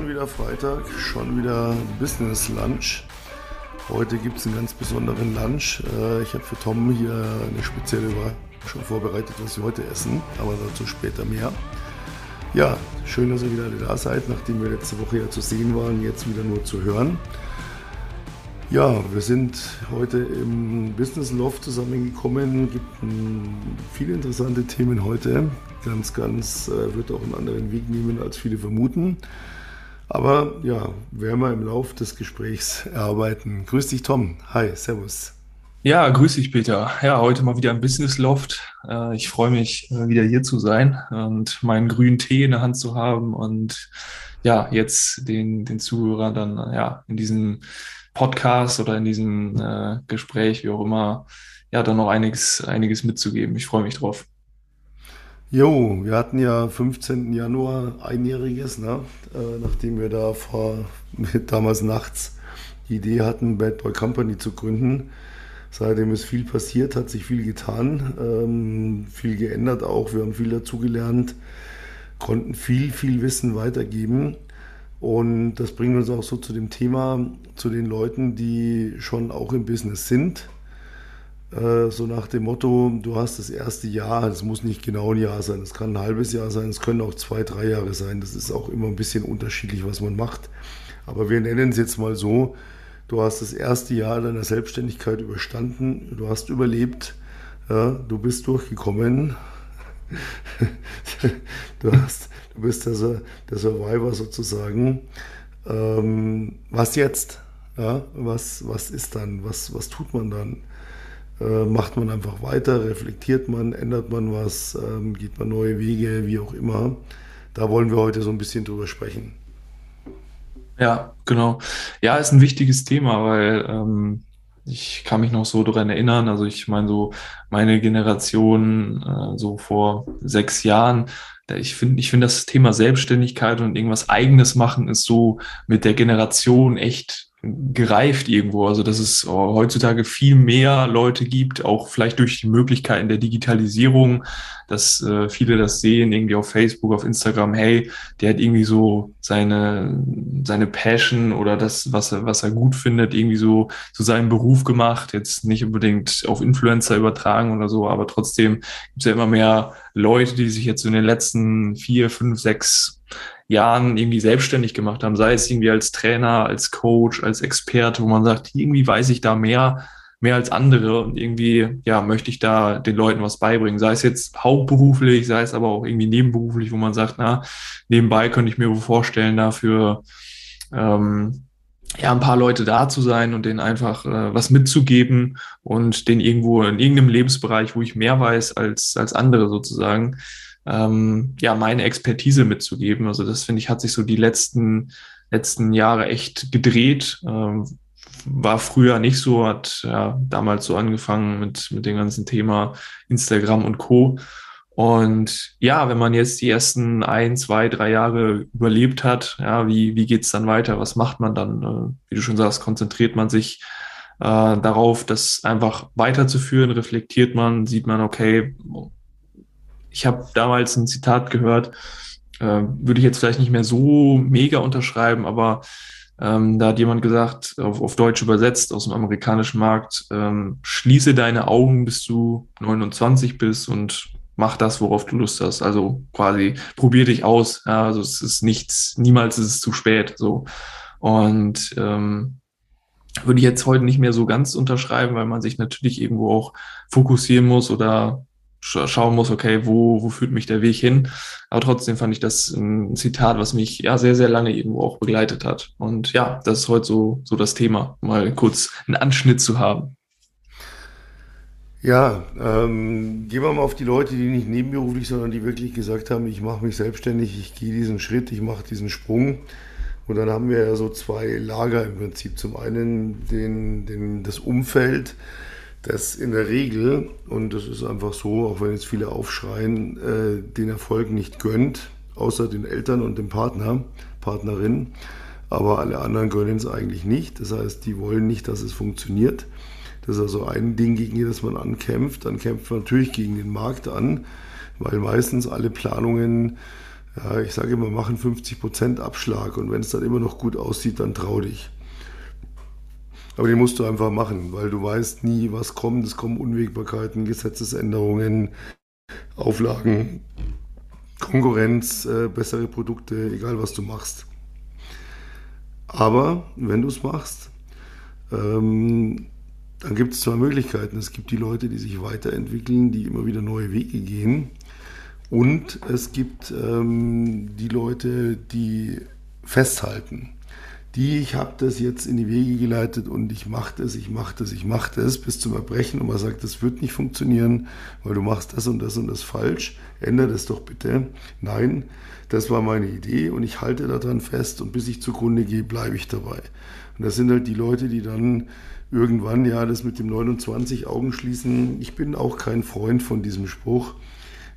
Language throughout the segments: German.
Schon wieder Freitag, schon wieder Business Lunch. Heute gibt es einen ganz besonderen Lunch. Äh, ich habe für Tom hier eine spezielle Überraschung vorbereitet, was wir heute essen, aber dazu später mehr. Ja, schön, dass ihr wieder alle da seid, nachdem wir letzte Woche ja zu sehen waren, jetzt wieder nur zu hören. Ja, wir sind heute im Business Loft zusammengekommen. Gibt viele interessante Themen heute. Ganz, ganz äh, wird auch einen anderen Weg nehmen, als viele vermuten. Aber ja, werden wir im Laufe des Gesprächs erarbeiten. Grüß dich, Tom. Hi, Servus. Ja, grüß dich, Peter. Ja, heute mal wieder im Business Loft. Äh, ich freue mich, äh, wieder hier zu sein und meinen grünen Tee in der Hand zu haben und ja, jetzt den, den Zuhörern dann ja in diesem Podcast oder in diesem äh, Gespräch, wie auch immer, ja, dann noch einiges, einiges mitzugeben. Ich freue mich drauf. Jo, wir hatten ja 15. Januar einjähriges, ne? Äh, nachdem wir da vor damals nachts die Idee hatten, Bad Boy Company zu gründen. Seitdem ist viel passiert, hat sich viel getan, ähm, viel geändert auch. Wir haben viel dazugelernt, konnten viel, viel Wissen weitergeben. Und das bringt uns auch so zu dem Thema, zu den Leuten, die schon auch im Business sind. Äh, so nach dem Motto, du hast das erste Jahr, es muss nicht genau ein Jahr sein, es kann ein halbes Jahr sein, es können auch zwei, drei Jahre sein. Das ist auch immer ein bisschen unterschiedlich, was man macht. Aber wir nennen es jetzt mal so, du hast das erste Jahr deiner Selbstständigkeit überstanden, du hast überlebt, ja, du bist durchgekommen, du, hast, du bist der, der Survivor sozusagen. Ähm, was jetzt? Ja, was, was ist dann? Was, was tut man dann? Äh, macht man einfach weiter? Reflektiert man? Ändert man was? Ähm, geht man neue Wege? Wie auch immer. Da wollen wir heute so ein bisschen drüber sprechen. Ja, genau. Ja, ist ein wichtiges Thema, weil ähm, ich kann mich noch so daran erinnern, also ich meine so meine Generation äh, so vor sechs Jahren, ich finde ich finde das Thema Selbstständigkeit und irgendwas eigenes machen ist so mit der Generation echt gereift irgendwo. Also dass es heutzutage viel mehr Leute gibt, auch vielleicht durch die Möglichkeiten der Digitalisierung, dass äh, viele das sehen, irgendwie auf Facebook, auf Instagram, hey, der hat irgendwie so seine, seine Passion oder das, was er, was er gut findet, irgendwie so zu seinem Beruf gemacht. Jetzt nicht unbedingt auf Influencer übertragen oder so, aber trotzdem gibt es ja immer mehr Leute, die sich jetzt in den letzten vier, fünf, sechs Jahren irgendwie selbstständig gemacht haben, sei es irgendwie als Trainer, als Coach, als Experte, wo man sagt, irgendwie weiß ich da mehr, mehr als andere und irgendwie, ja, möchte ich da den Leuten was beibringen, sei es jetzt hauptberuflich, sei es aber auch irgendwie nebenberuflich, wo man sagt, na, nebenbei könnte ich mir vorstellen, dafür, ähm, ja, ein paar Leute da zu sein und denen einfach äh, was mitzugeben und den irgendwo in irgendeinem Lebensbereich, wo ich mehr weiß als, als andere sozusagen, ähm, ja, meine Expertise mitzugeben. Also das finde ich, hat sich so die letzten, letzten Jahre echt gedreht. Ähm, war früher nicht so, hat ja, damals so angefangen mit, mit dem ganzen Thema Instagram und Co. Und ja, wenn man jetzt die ersten ein, zwei, drei Jahre überlebt hat, ja, wie, wie geht's dann weiter? Was macht man dann? Äh, wie du schon sagst, konzentriert man sich äh, darauf, das einfach weiterzuführen, reflektiert man, sieht man, okay, ich habe damals ein Zitat gehört, äh, würde ich jetzt vielleicht nicht mehr so mega unterschreiben, aber ähm, da hat jemand gesagt, auf, auf Deutsch übersetzt aus dem amerikanischen Markt, ähm, schließe deine Augen, bis du 29 bist und mach das, worauf du Lust hast. Also quasi probier dich aus. Ja, also es ist nichts, niemals ist es zu spät. So. Und ähm, würde ich jetzt heute nicht mehr so ganz unterschreiben, weil man sich natürlich irgendwo auch fokussieren muss oder schauen muss, okay, wo, wo führt mich der Weg hin? Aber trotzdem fand ich das ein Zitat, was mich ja sehr, sehr lange irgendwo auch begleitet hat. Und ja, das ist heute so, so das Thema, mal kurz einen Anschnitt zu haben. Ja, ähm, gehen wir mal auf die Leute, die nicht nebenberuflich, sondern die wirklich gesagt haben, ich mache mich selbstständig, ich gehe diesen Schritt, ich mache diesen Sprung. Und dann haben wir ja so zwei Lager im Prinzip. Zum einen den, den, das Umfeld, dass in der Regel, und das ist einfach so, auch wenn jetzt viele aufschreien, äh, den Erfolg nicht gönnt, außer den Eltern und dem Partner, Partnerin. Aber alle anderen gönnen es eigentlich nicht. Das heißt, die wollen nicht, dass es funktioniert. Das ist also ein Ding, gegen das man ankämpft. Dann kämpft man natürlich gegen den Markt an, weil meistens alle Planungen Ja, ich sage immer, machen 50% Abschlag und wenn es dann immer noch gut aussieht, dann trau dich. Aber den musst du einfach machen, weil du weißt nie, was kommt. Es kommen Unwägbarkeiten, Gesetzesänderungen, Auflagen, Konkurrenz, äh, bessere Produkte, egal was du machst. Aber wenn du es machst, ähm, dann gibt es zwei Möglichkeiten. Es gibt die Leute, die sich weiterentwickeln, die immer wieder neue Wege gehen. Und es gibt ähm, die Leute, die festhalten. Die, ich habe das jetzt in die Wege geleitet und ich mache das, ich mache das, ich mache das bis zum Erbrechen und man sagt, das wird nicht funktionieren, weil du machst das und das und das falsch. Ändere das doch bitte. Nein, das war meine Idee und ich halte daran fest und bis ich zugrunde gehe, bleibe ich dabei. Und das sind halt die Leute, die dann irgendwann ja das mit dem 29 Augen schließen. Ich bin auch kein Freund von diesem Spruch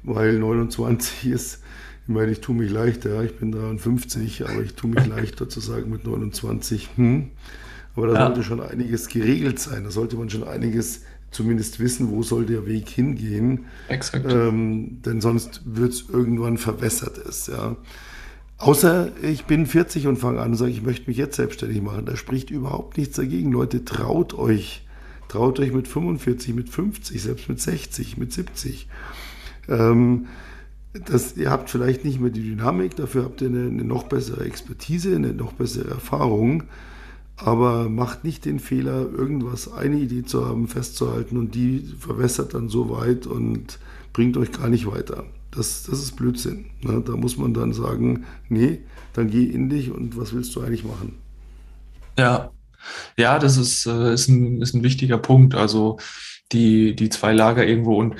weil 29 ist, ich meine, ich tue mich leichter, ich bin 53, aber ich tue mich leichter zu sagen mit 29. Hm. Aber da ja. sollte schon einiges geregelt sein, da sollte man schon einiges zumindest wissen, wo soll der Weg hingehen. Exakt. Ähm, denn sonst wird es irgendwann verwässert ist. Ja. Außer ich bin 40 und fange an und sage, ich möchte mich jetzt selbstständig machen. Da spricht überhaupt nichts dagegen. Leute, traut euch. Traut euch mit 45, mit 50, selbst mit 60, mit 70. Ähm, das, ihr habt vielleicht nicht mehr die Dynamik, dafür habt ihr eine, eine, noch bessere Expertise, eine noch bessere Erfahrung, aber macht nicht den Fehler, irgendwas, eine Idee zu haben, festzuhalten und die verwässert dann so weit und bringt euch gar nicht weiter. Das, das ist Blödsinn. Ne? Da muss man dann sagen, nee, dann geh in dich und was willst du eigentlich machen? Ja, ja, das ist, äh, ist, ein, ist ein wichtiger Punkt. Also die, die zwei Lager irgendwo und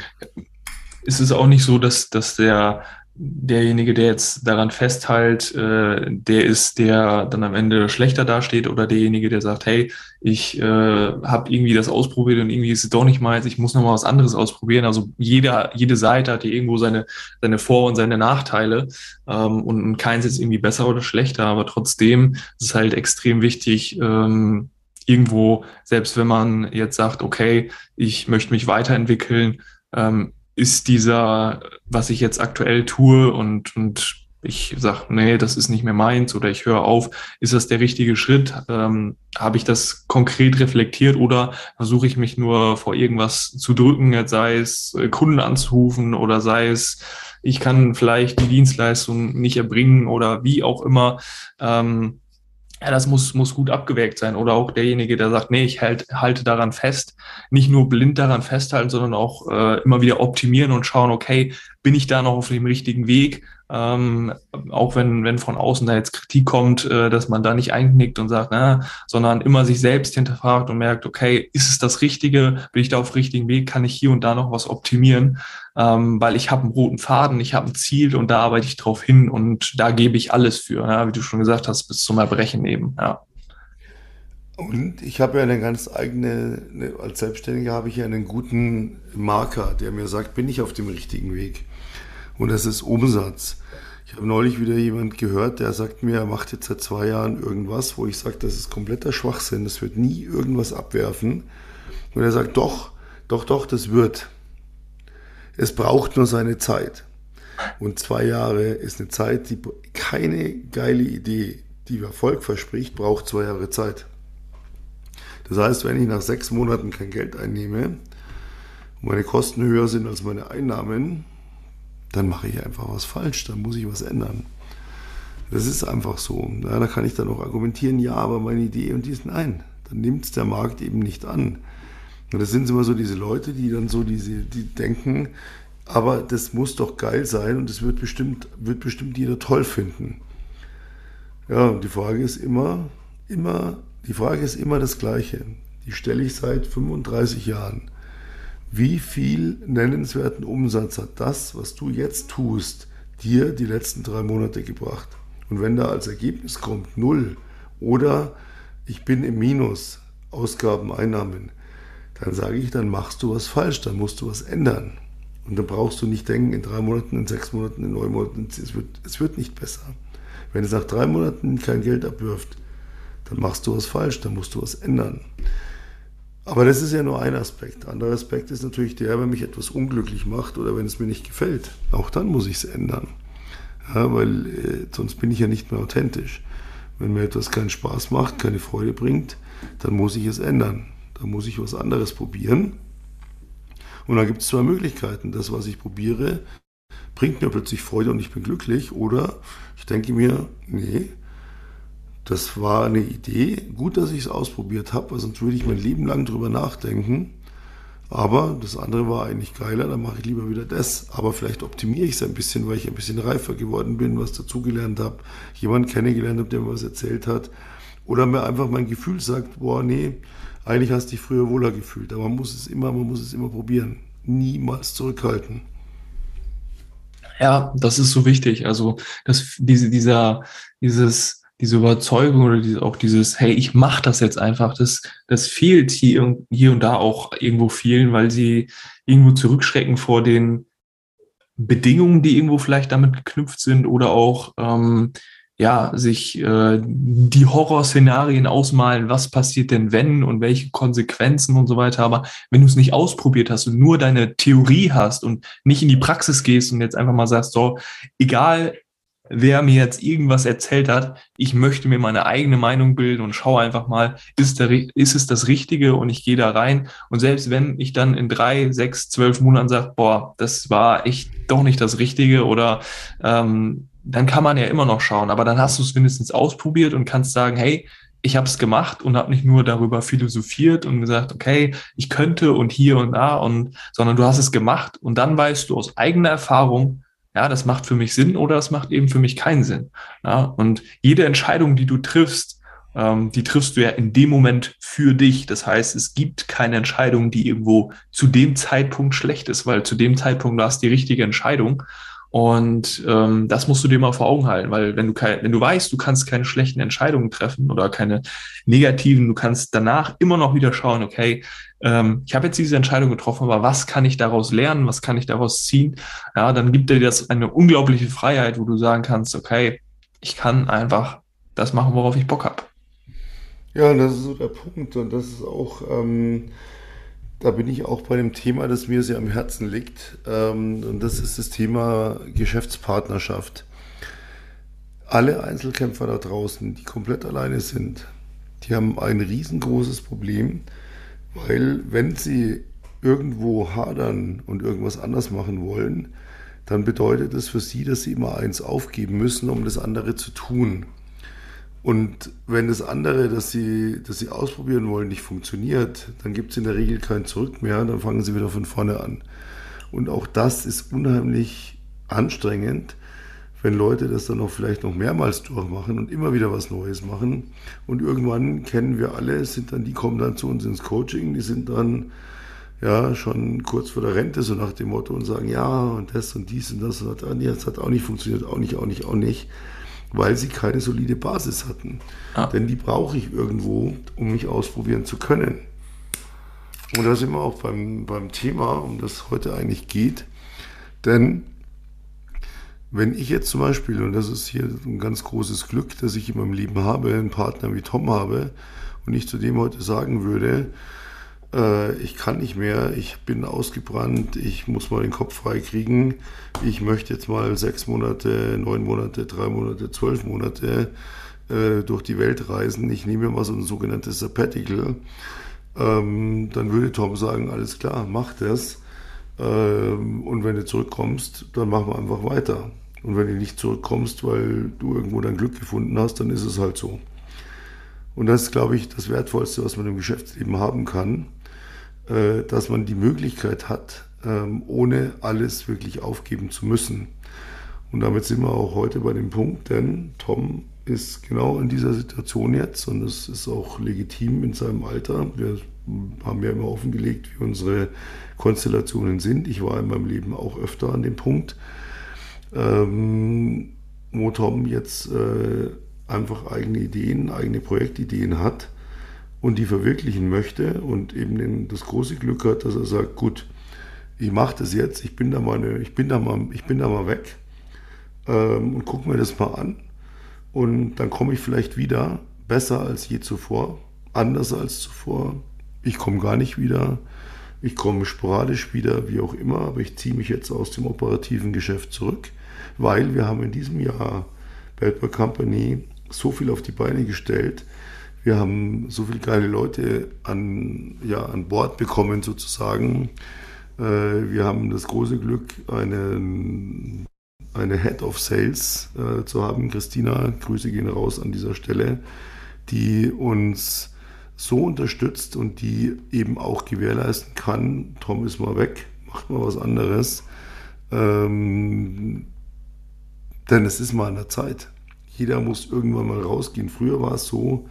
ist es auch nicht so, dass, dass der derjenige, der jetzt daran festhält, äh, der ist, der dann am Ende schlechter dasteht oder derjenige, der sagt, hey, ich äh, habe irgendwie das ausprobiert und irgendwie ist es doch nicht meins, ich muss noch mal was anderes ausprobieren. Also jeder, jede Seite hat hier irgendwo seine, seine Vor- und seine Nachteile ähm, und, und keins ist irgendwie besser oder schlechter, aber trotzdem ist es halt extrem wichtig, ähm, irgendwo, selbst wenn man jetzt sagt, okay, ich möchte mich weiterentwickeln, ähm, ist dieser, was ich jetzt aktuell tue und, und ich sage, nee, das ist nicht mehr meins oder ich höre auf, ist das der richtige Schritt? Ähm, Habe ich das konkret reflektiert oder versuche ich mich nur vor irgendwas zu drücken, sei es äh, Kunden anzurufen oder sei es, ich kann vielleicht die Dienstleistung nicht erbringen oder wie auch immer. Ähm, ja, das muss, muss gut abgewägt sein. Oder auch derjenige, der sagt, nee, ich halt, halte daran fest, nicht nur blind daran festhalten, sondern auch äh, immer wieder optimieren und schauen, okay, bin ich da noch auf dem richtigen Weg? Ähm, auch wenn, wenn von außen da jetzt Kritik kommt, äh, dass man da nicht einknickt und sagt, na, sondern immer sich selbst hinterfragt und merkt, okay, ist es das Richtige? Bin ich da auf dem richtigen Weg? Kann ich hier und da noch was optimieren? ähm, weil ich habe einen roten Faden, ich habe ein Ziel und da arbeite ich drauf hin und da gebe ich alles für, ja, wie du schon gesagt hast, bis zum Erbrechen eben. Ja. Und ich habe ja eine ganz eigene, als Selbstständiger habe ich ja einen guten Marker, der mir sagt, bin ich auf dem richtigen Weg. Und das ist Umsatz. Ich habe neulich wieder jemand gehört, der sagt mir, er macht jetzt seit zwei Jahren irgendwas, wo ich sage, das ist kompletter Schwachsinn, das wird nie irgendwas abwerfen. Und er sagt, doch, doch, doch, das wird. Es braucht nur seine Zeit. Und zwei Jahre ist eine Zeit, die keine geile Idee, die Erfolg verspricht, braucht zwei Jahre Zeit. Das heißt, wenn ich nach sechs Monaten kein Geld einnehme und meine Kosten höher sind als meine Einnahmen, dann mache ich einfach was falsch, dann muss ich was ändern. Das ist einfach so. Ja, da kann ich dann auch argumentieren, ja, aber meine Idee und die ist nein. Dann nimmt es der Markt eben nicht an. Und das sind immer so diese Leute, die dann so diese, die denken, aber das muss doch geil sein und das wird bestimmt, wird bestimmt jeder toll finden. Ja, und die Frage ist immer, immer, die Frage ist immer das Gleiche. Die stelle ich seit 35 Jahren. Wie viel nennenswerten Umsatz hat das, was du jetzt tust, dir die letzten drei Monate gebracht? Und wenn da als Ergebnis kommt null oder ich bin im Minus, Ausgaben, Einnahmen, dann sage ich, dann machst du was falsch, dann musst du was ändern. Und dann brauchst du nicht denken, in drei Monaten, in sechs Monaten, in neun Monaten, es wird, es wird nicht besser. Wenn es nach drei Monaten kein Geld abwirft, dann machst du was falsch, dann musst du was ändern. Aber das ist ja nur ein Aspekt. Anderer Aspekt ist natürlich der, wenn mich etwas unglücklich macht oder wenn es mir nicht gefällt. Auch dann muss ich es ändern. Ja, weil äh, sonst bin ich ja nicht mehr authentisch. Wenn mir etwas keinen Spaß macht, keine Freude bringt, dann muss ich es ändern. Dann muss ich was anderes probieren. Und dann gibt es zwei Möglichkeiten. Das, was ich probiere, bringt mir plötzlich Freude und ich bin glücklich. Oder ich denke mir, nee, das war eine Idee. Gut, dass ich es ausprobiert habe, sonst würde ich mein Leben lang drüber nachdenken. Aber das andere war eigentlich geiler, dann mache ich lieber wieder das. Aber vielleicht optimiere ich es ein bisschen, weil ich ein bisschen reifer geworden bin, was dazugelernt habe, jemanden kennengelernt habe, der mir was erzählt hat. Oder mir einfach mein Gefühl sagt, boah, nee, eigentlich hast du dich früher wohler gefühlt. Aber man muss es immer, man muss es immer probieren. Niemals zurückhalten. Ja, das ist so wichtig. Also, dass diese, dieser, dieses, diese Überzeugung oder diese, auch dieses, hey, ich mache das jetzt einfach, das, das fehlt hier, hier und da auch irgendwo vielen, weil sie irgendwo zurückschrecken vor den Bedingungen, die irgendwo vielleicht damit geknüpft sind oder auch ähm, ja, sich äh, die Horrorszenarien ausmalen, was passiert denn wenn und welche Konsequenzen und so weiter. Aber wenn du es nicht ausprobiert hast und nur deine Theorie hast und nicht in die Praxis gehst und jetzt einfach mal sagst, so, egal wer mir jetzt irgendwas erzählt hat. Ich möchte mir meine eigene Meinung bilden und schaue einfach mal, ist, der, ist es das Richtige und ich gehe da rein. Und selbst wenn ich dann in drei, sechs, zwölf Monaten sage, boah, das war echt doch nicht das Richtige oder ähm, dann kann man ja immer noch schauen. Aber dann hast du es mindestens ausprobiert und kannst sagen, hey, ich habe es gemacht und habe nicht nur darüber philosophiert und gesagt, okay, ich könnte und hier und da und, sondern du hast es gemacht und dann weißt du aus eigener Erfahrung, ja, das macht für mich Sinn oder das macht eben für mich keinen Sinn. Ja, und jede Entscheidung, die du triffst, ähm, die triffst du ja in dem Moment für dich. Das heißt, es gibt keine Entscheidung, die irgendwo zu dem Zeitpunkt schlecht ist, weil zu dem Zeitpunkt war es die richtige Entscheidung. Und ähm, das musst du dir mal vor Augen halten, weil wenn du kein, wenn du weißt, du kannst keine schlechten Entscheidungen treffen oder keine negativen, du kannst danach immer noch wieder schauen, okay, ähm, ich habe jetzt diese Entscheidung getroffen, aber was kann ich daraus lernen, was kann ich daraus ziehen? Ja, dann gibt dir das eine unglaubliche Freiheit, wo du sagen kannst, okay, ich kann einfach das machen, worauf ich Bock habe. Ja, das ist so der Punkt und das ist auch ähm, da bin ich auch bei dem Thema, das mir sehr am Herzen liegt. Ähm, und das ist das Thema Geschäftspartnerschaft. Alle Einzelkämpfer da draußen, die komplett alleine sind, die haben ein riesengroßes Problem, weil wenn sie irgendwo hadern und irgendwas anders machen wollen, dann bedeutet das für sie, dass sie immer eins aufgeben müssen, um das andere zu tun. Und wenn das andere, das sie, das sie ausprobieren wollen, nicht funktioniert, dann gibt es in der Regel kein Zurück mehr, dann fangen sie wieder von vorne an. Und auch das ist unheimlich anstrengend, wenn Leute das dann auch vielleicht noch mehrmals durchmachen und immer wieder was Neues machen. Und irgendwann kennen wir alle, sind dann, die kommen dann zu uns ins Coaching, die sind dann ja schon kurz vor der Rente, so nach dem Motto und sagen, ja, und das und dies und das, und das hat auch nicht funktioniert, auch nicht, auch nicht, auch nicht weil sie keine solide Basis hatten. Ah. Denn die brauche ich irgendwo, um mich ausprobieren zu können. Und da sind wir auch beim, beim Thema, um das heute eigentlich geht. Denn wenn ich jetzt zum Beispiel, und das ist hier ein ganz großes Glück, dass ich in meinem Leben habe, einen Partner wie Tom habe, und ich zu dem heute sagen würde, äh, ich kann nicht mehr, ich bin ausgebrannt, ich muss mal den Kopf frei kriegen, ich möchte jetzt mal sechs Monate, neun Monate, drei Monate, zwölf Monate äh, durch die Welt reisen, ich nehme mal so ein sogenanntes Sabbatical, ähm, dann würde Tom sagen, alles klar, mach das. Ähm, und wenn du zurückkommst, dann machen wir einfach weiter. Und wenn du nicht zurückkommst, weil du irgendwo dein Glück gefunden hast, dann ist es halt so. Und das ist, glaube ich, das Wertvollste, was man im Geschäftsleben haben kann. Äh, dass man die Möglichkeit hat, ähm, ohne alles wirklich aufgeben zu müssen. Und damit sind wir auch heute bei dem Punkt, denn Tom ist genau in dieser Situation jetzt und es ist auch legitim in seinem Alter. Wir haben ja immer offengelegt, wie unsere Konstellationen sind. Ich war in meinem Leben auch öfter an dem Punkt, ähm, wo Tom jetzt äh, einfach eigene Ideen, eigene Projektideen hat und die verwirklichen möchte und eben das große Glück hat, dass er sagt, gut, ich mache das jetzt, ich bin da mal, eine, ich bin da mal, ich bin da mal weg ähm, und gucke mir das mal an und dann komme ich vielleicht wieder besser als je zuvor, anders als zuvor. Ich komme gar nicht wieder, ich komme sporadisch wieder, wie auch immer, aber ich ziehe mich jetzt aus dem operativen Geschäft zurück weil wir haben in diesem Jahr Boy Company so viel auf die Beine gestellt. Wir haben so viele geile Leute an, ja, an Bord bekommen sozusagen. Äh, wir haben das große Glück, einen, eine Head of Sales äh, zu haben, Christina, Grüße gehen raus an dieser Stelle, die uns so unterstützt und die eben auch gewährleisten kann, Tom ist mal weg, macht mal was anderes. Ähm, denn es ist mal an der Zeit. Jeder muss irgendwann mal rausgehen. Früher war es so,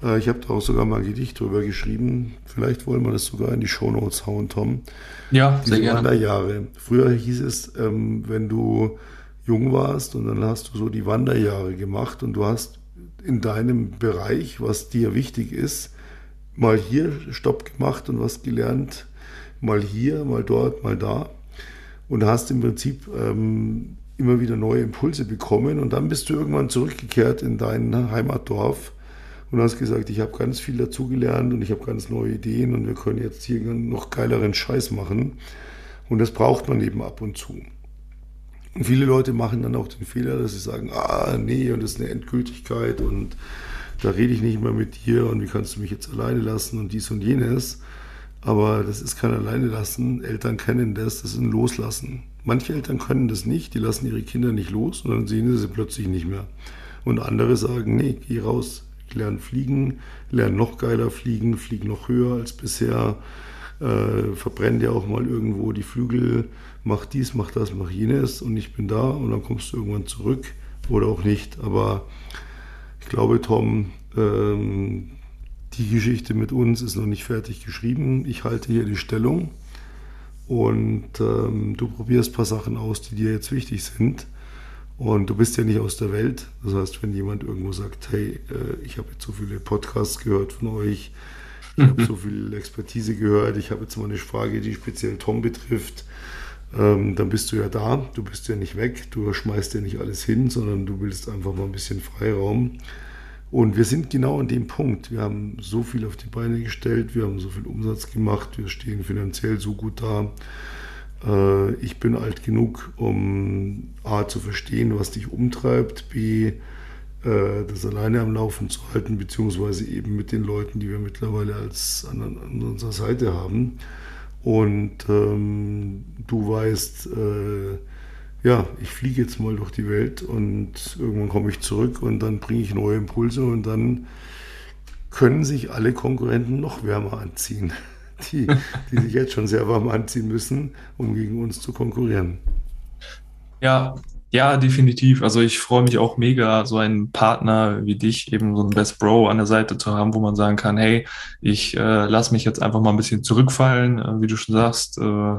ich habe da auch sogar mal ein Gedicht drüber geschrieben. Vielleicht wollen wir das sogar in die Shownotes hauen, Tom. Ja, Diese sehr gerne. Wanderjahre. Früher hieß es, ähm, wenn du jung warst und dann hast du so die Wanderjahre gemacht und du hast in deinem Bereich, was dir wichtig ist, mal hier Stopp gemacht und was gelernt, mal hier, mal dort, mal da und hast im Prinzip ähm, immer wieder neue Impulse bekommen und dann bist du irgendwann zurückgekehrt in dein Heimatdorf und hast gesagt, ich habe ganz viel dazugelernt und ich habe ganz neue Ideen und wir können jetzt hier noch geileren Scheiß machen und das braucht man eben ab und zu. Und viele Leute machen dann auch den Fehler, dass sie sagen, ah nee, und das ist eine Endgültigkeit und da rede ich nicht mehr mit dir und wie kannst du mich jetzt alleine lassen und dies und jenes. Aber das ist kein Alleine lassen. Eltern kennen das, das ist ein Loslassen. Manche Eltern können das nicht, die lassen ihre Kinder nicht los und dann sehen sie sie plötzlich nicht mehr. Und andere sagen, nee, geh raus, lern fliegen, lern noch geiler fliegen, flieg noch höher als bisher, äh, verbrenn dir auch mal irgendwo die Flügel, mach dies, mach das, mach jenes und ich bin da und dann kommst du irgendwann zurück oder auch nicht. Aber ich glaube, Tom, ähm, die Geschichte mit uns ist noch nicht fertig geschrieben. Ich halte hier die Stellung und ähm, du probierst ein paar Sachen aus, die dir jetzt wichtig sind. Und du bist ja nicht aus der Welt. Das heißt, wenn jemand irgendwo sagt, hey, äh, ich habe jetzt so viele Podcasts gehört von euch, ich habe so viel Expertise gehört, ich habe jetzt mal eine Frage, die speziell Tom betrifft, ähm, dann bist du ja da, du bist ja nicht weg, du schmeißt ja nicht alles hin, sondern du willst einfach mal ein bisschen Freiraum. Und wir sind genau an dem Punkt. Wir haben so viel auf die Beine gestellt, wir haben so viel Umsatz gemacht, wir stehen finanziell so gut da. Äh, ich bin alt genug, um A zu verstehen, was dich umtreibt, B äh, das alleine am Laufen zu halten, beziehungsweise eben mit den Leuten, die wir mittlerweile als an, an unserer Seite haben. Und ähm, du weißt, äh, ja, ich fliege jetzt mal durch die Welt und irgendwann komme ich zurück und dann bringe ich neue Impulse und dann können sich alle Konkurrenten noch wärmer anziehen, die, die sich jetzt schon sehr warm anziehen müssen, um gegen uns zu konkurrieren. Ja, ja, definitiv. Also ich freue mich auch mega, so einen Partner wie dich, eben so einen Best Bro an der Seite zu haben, wo man sagen kann, hey, ich äh, lass mich jetzt einfach mal ein bisschen zurückfallen, äh, wie du schon sagst, äh,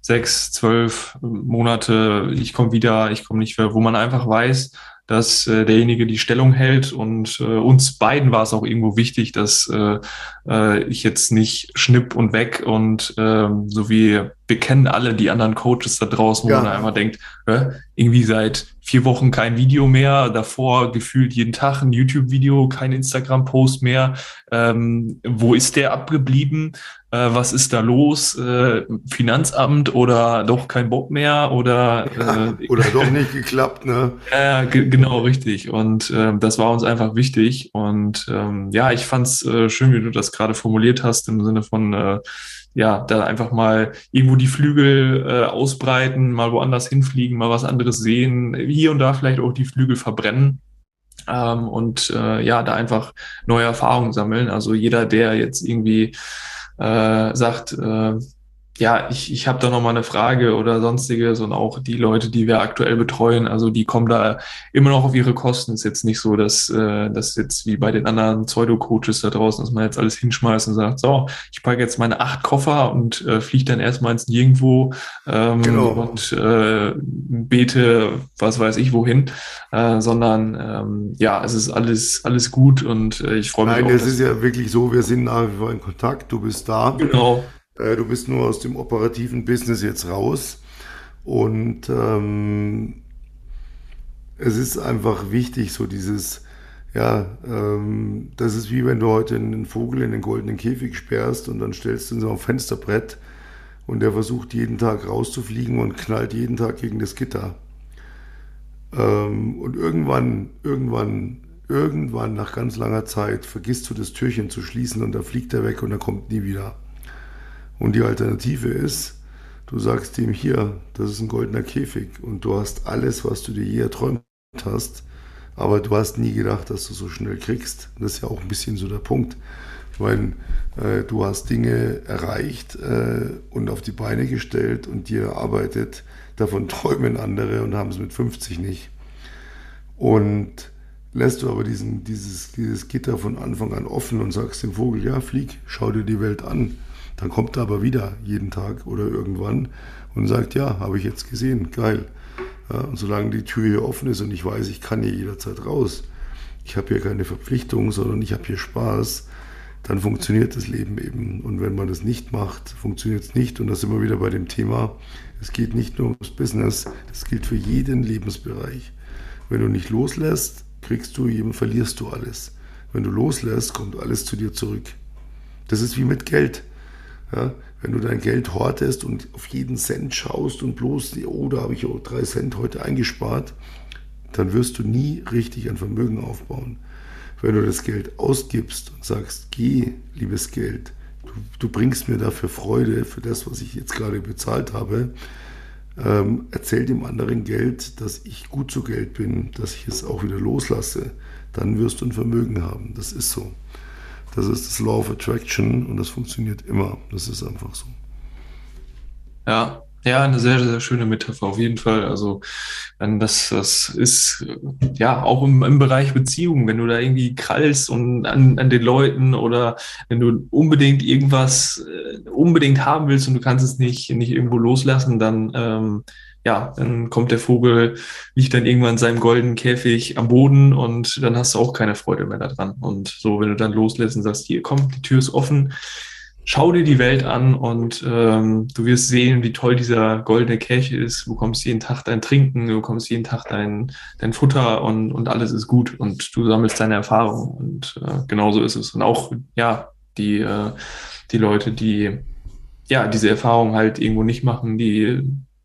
sechs, zwölf Monate, ich komme wieder, ich komme nicht mehr, wo man einfach weiß, dass äh, derjenige die Stellung hält und äh, uns beiden war es auch irgendwo wichtig, dass äh, äh, ich jetzt nicht schnipp und weg und äh, so wie wir kennen alle die anderen Coaches da draußen, wo ja. man einfach denkt, äh, irgendwie seit vier Wochen kein Video mehr, davor gefühlt jeden Tag ein YouTube-Video, kein Instagram-Post mehr. Ähm, wo ist der abgeblieben? Äh, was ist da los? Äh, Finanzamt oder doch kein Bock mehr oder äh, oder doch nicht geklappt, ne? Ja, genau richtig. Und äh, das war uns einfach wichtig. Und ähm, ja, ich fand's äh, schön, wie du das gerade formuliert hast im Sinne von äh, ja, da einfach mal irgendwo die Flügel äh, ausbreiten, mal woanders hinfliegen, mal was anderes sehen, hier und da vielleicht auch die Flügel verbrennen. Ähm, und äh, ja, da einfach neue Erfahrungen sammeln. Also jeder, der jetzt irgendwie äh, sagt, äh, ja, ich, ich habe da noch mal eine Frage oder sonstiges und auch die Leute, die wir aktuell betreuen, also die kommen da immer noch auf ihre Kosten. Ist jetzt nicht so, dass äh, das jetzt wie bei den anderen Pseudo-Coaches da draußen, dass man jetzt alles hinschmeißt und sagt, so, ich packe jetzt meine acht Koffer und äh, fliege dann erstmal ins Nirgendwo ähm, genau. und äh, bete, was weiß ich wohin, äh, sondern ähm, ja, es ist alles alles gut und äh, ich freue mich. Nein, auch, es ist ja wirklich so, wir sind nach wie vor in Kontakt, du bist da. Genau. Äh, du bist nur aus dem operativen Business jetzt raus. Und ähm, es ist einfach wichtig, so dieses, ja, ähm, das ist wie wenn du heute einen Vogel in den goldenen Käfig sperrst und dann stellst du ihn so auf Fensterbrett und der versucht jeden Tag rauszufliegen und knallt jeden Tag gegen das Gitter. Ähm, und irgendwann, irgendwann, irgendwann nach ganz langer Zeit vergisst du das Türchen zu schließen und da fliegt er weg und er kommt nie wieder. Und die Alternative ist, du sagst ihm hier, das ist ein goldener Käfig und du hast alles, was du dir je erträumt hast, aber du hast nie gedacht, dass du so schnell kriegst. Das ist ja auch ein bisschen so der Punkt. Ich meine, äh, du hast Dinge erreicht äh, und auf die Beine gestellt und dir erarbeitet. Davon träumen andere und haben es mit 50 nicht. Und lässt du aber diesen, dieses, dieses Gitter von Anfang an offen und sagst dem Vogel, ja, flieg, schau dir die Welt an. Dann kommt er aber wieder jeden Tag oder irgendwann und sagt, ja, habe ich jetzt gesehen, geil. Ja, und solange die Tür hier offen ist und ich weiß, ich kann hier jederzeit raus, ich habe hier keine Verpflichtung, sondern ich habe hier Spaß, dann funktioniert das Leben eben. Und wenn man das nicht macht, funktioniert es nicht. Und das sind wir wieder bei dem Thema, es geht nicht nur ums Business, das gilt für jeden Lebensbereich. Wenn du nicht loslässt, kriegst du, verlierst du alles. Wenn du loslässt, kommt alles zu dir zurück. Das ist wie mit Geld. Ja, wenn du dein Geld hortest und auf jeden Cent schaust und bloß, oh, da habe ich auch drei Cent heute eingespart, dann wirst du nie richtig ein Vermögen aufbauen. Wenn du das Geld ausgibst und sagst, geh, liebes Geld, du, du bringst mir dafür Freude für das, was ich jetzt gerade bezahlt habe, ähm, erzähl dem anderen Geld, dass ich gut zu Geld bin, dass ich es auch wieder loslasse, dann wirst du ein Vermögen haben. Das ist so. Das ist das Law of Attraction und das funktioniert immer. Das ist einfach so. Ja, ja, eine sehr, sehr schöne Metapher auf jeden Fall. Also das, das ist ja auch im, im Bereich Beziehungen, wenn du da irgendwie krallst und an, an den Leuten oder wenn du unbedingt irgendwas äh, unbedingt haben willst und du kannst es nicht, nicht irgendwo loslassen, dann ähm, ja, dann kommt der Vogel, liegt dann irgendwann in seinem goldenen Käfig am Boden und dann hast du auch keine Freude mehr daran. Und so, wenn du dann loslässt und sagst, hier komm, die Tür ist offen, schau dir die Welt an und ähm, du wirst sehen, wie toll dieser goldene Käfig ist. Du bekommst jeden Tag dein Trinken, du bekommst jeden Tag dein, dein Futter und, und alles ist gut und du sammelst deine Erfahrung und äh, genauso ist es. Und auch, ja, die, äh, die Leute, die ja diese Erfahrung halt irgendwo nicht machen, die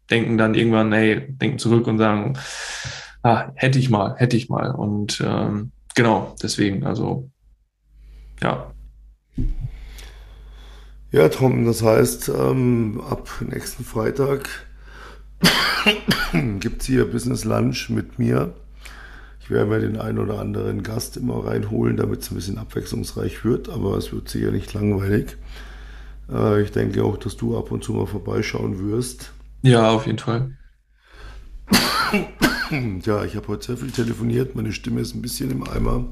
denken dann irgendwann, hey, denken zurück und sagen, ah, hätte ich mal, hätte ich mal. Und ähm, genau, deswegen, also ja. Ja, Tom, das heißt, ähm, ab nächsten Freitag gibt es hier Business Lunch mit mir. Ich werde mir den einen oder anderen Gast immer reinholen, damit es ein bisschen abwechslungsreich wird, aber es wird sicher nicht langweilig. Äh, ich denke auch, dass du ab und zu mal vorbeischauen wirst. Ja, auf jeden Fall. Ja, ich habe heute sehr viel telefoniert, meine Stimme ist ein bisschen im Eimer.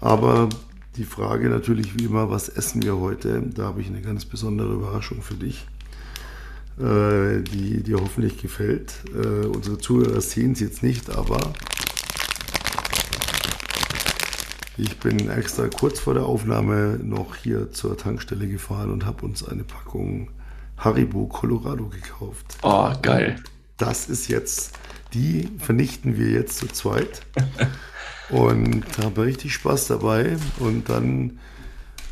Aber die Frage natürlich wie immer, was essen wir heute? Da habe ich eine ganz besondere Überraschung für dich, äh, die dir hoffentlich gefällt. Äh, unsere Zuhörer sehen es jetzt nicht, aber ich bin extra kurz vor der Aufnahme noch hier zur Tankstelle gefahren und habe uns eine Packung Haribo Colorado gekauft. Oh, geil. Das ist jetzt, die vernichten wir jetzt zu zweit. und habe richtig Spaß dabei. Und dann,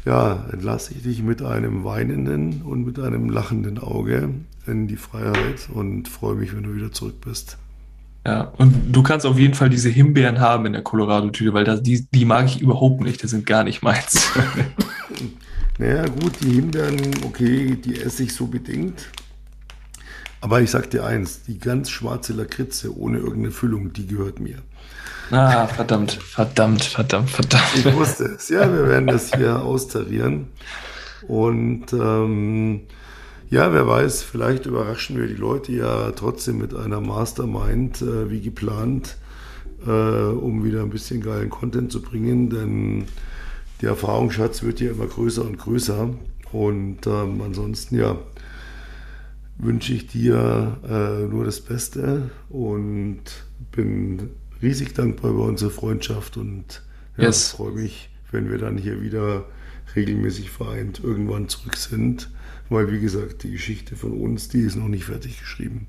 ja, entlasse ich dich mit einem weinenden und mit einem lachenden Auge in die Freiheit und freue mich, wenn du wieder zurück bist. Ja, und du kannst auf jeden Fall diese Himbeeren haben in der Colorado-Tüte, weil das, die, die mag ich überhaupt nicht. Das sind gar nicht meins. Naja, gut, die Himbeeren, okay, die esse ich so bedingt. Aber ich sag dir eins, die ganz schwarze Lakritze ohne irgendeine Füllung, die gehört mir. Ah, verdammt, verdammt, verdammt, verdammt. Ich wusste es. Ja, wir werden das hier austarieren. Und ähm, ja, wer weiß, vielleicht überraschen wir die Leute ja trotzdem mit einer Mastermind, äh, wie geplant, äh, um wieder ein bisschen geilen Content zu bringen. Denn der Erfahrungsschatz wird ja immer größer und größer. Und ähm, ansonsten, ja, wünsche ich dir äh, nur das Beste und bin riesig dankbar über unsere Freundschaft und ja, yes. freue mich, wenn wir dann hier wieder regelmäßig vereint irgendwann zurück sind, weil wie gesagt, die Geschichte von uns, die ist noch nicht fertig geschrieben.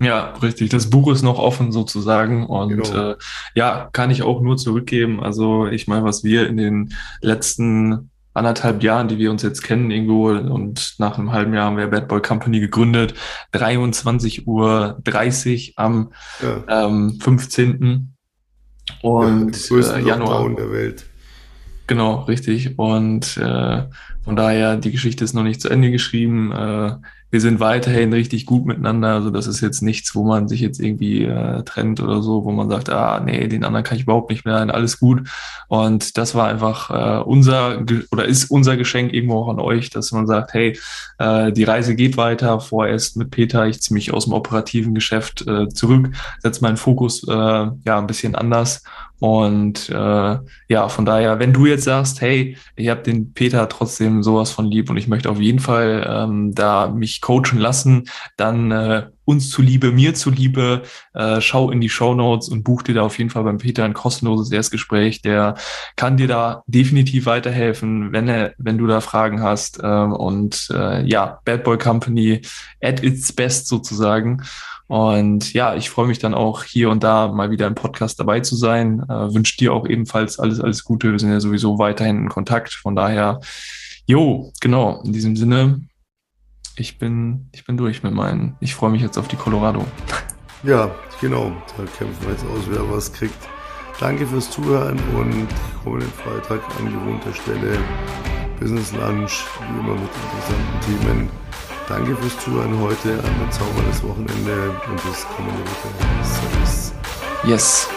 Ja, richtig. Das Buch ist noch offen sozusagen und genau. äh, ja, kann ich auch nur zurückgeben. Also ich meine, was wir in den letzten anderthalb Jahren, die wir uns jetzt kennen irgendwo und nach einem halben Jahr haben wir Bad Boy Company gegründet. 23 Uhr 30 am ja. ähm, 15. Und ja, äh, Januar. der Welt. Genau, richtig. Und äh, von daher, die Geschichte ist noch nicht zu Ende geschrieben. Äh, wir sind weiterhin richtig gut miteinander. Also das ist jetzt nichts, wo man sich jetzt irgendwie äh, trennt oder so, wo man sagt, ah, nee, den anderen kann ich überhaupt nicht mehr, alles gut. Und das war einfach äh, unser oder ist unser Geschenk irgendwo auch an euch, dass man sagt, hey, äh, die Reise geht weiter. Vorerst mit Peter, ich ziehe mich aus dem operativen Geschäft äh, zurück, setze meinen Fokus äh, ja ein bisschen anders und äh, ja, von daher, wenn du jetzt sagst, hey, ich habe den Peter trotzdem sowas von lieb und ich möchte auf jeden Fall ähm, da mich coachen lassen, dann äh, uns zuliebe, mir zuliebe, äh, schau in die Show Notes und buch dir da auf jeden Fall beim Peter ein kostenloses Erstgespräch. Der kann dir da definitiv weiterhelfen, wenn er, wenn du da Fragen hast. Äh, und äh, ja, Bad Boy Company at its best sozusagen. Und ja, ich freue mich dann auch hier und da mal wieder im Podcast dabei zu sein. Äh, Wünsche dir auch ebenfalls alles, alles Gute. Wir sind ja sowieso weiterhin in Kontakt. Von daher, jo, genau, in diesem Sinne, ich bin, ich bin durch mit meinen. Ich freue mich jetzt auf die Colorado. Ja, genau. Da kämpfen wir jetzt aus, wer was kriegt. Danke fürs Zuhören und kommenden Freitag an gewohnter Stelle Business Lunch, wie immer mit interessanten Themen. Danke fürs Zuhören heute, ein bezaubertes Wochenende und bis kommende Woche. Servus. Yes.